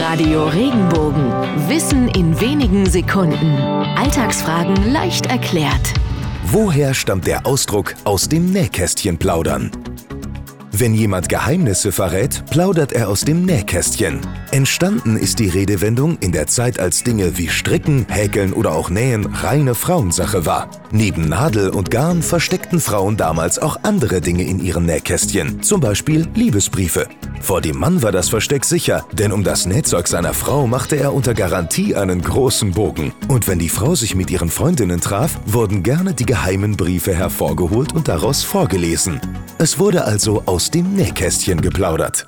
Radio Regenbogen. Wissen in wenigen Sekunden. Alltagsfragen leicht erklärt. Woher stammt der Ausdruck aus dem Nähkästchen plaudern? Wenn jemand Geheimnisse verrät, plaudert er aus dem Nähkästchen. Entstanden ist die Redewendung in der Zeit, als Dinge wie Stricken, Häkeln oder auch Nähen reine Frauensache war. Neben Nadel und Garn versteckten Frauen damals auch andere Dinge in ihren Nähkästchen, zum Beispiel Liebesbriefe. Vor dem Mann war das Versteck sicher, denn um das Nähzeug seiner Frau machte er unter Garantie einen großen Bogen. Und wenn die Frau sich mit ihren Freundinnen traf, wurden gerne die geheimen Briefe hervorgeholt und daraus vorgelesen. Es wurde also aus dem Nähkästchen geplaudert.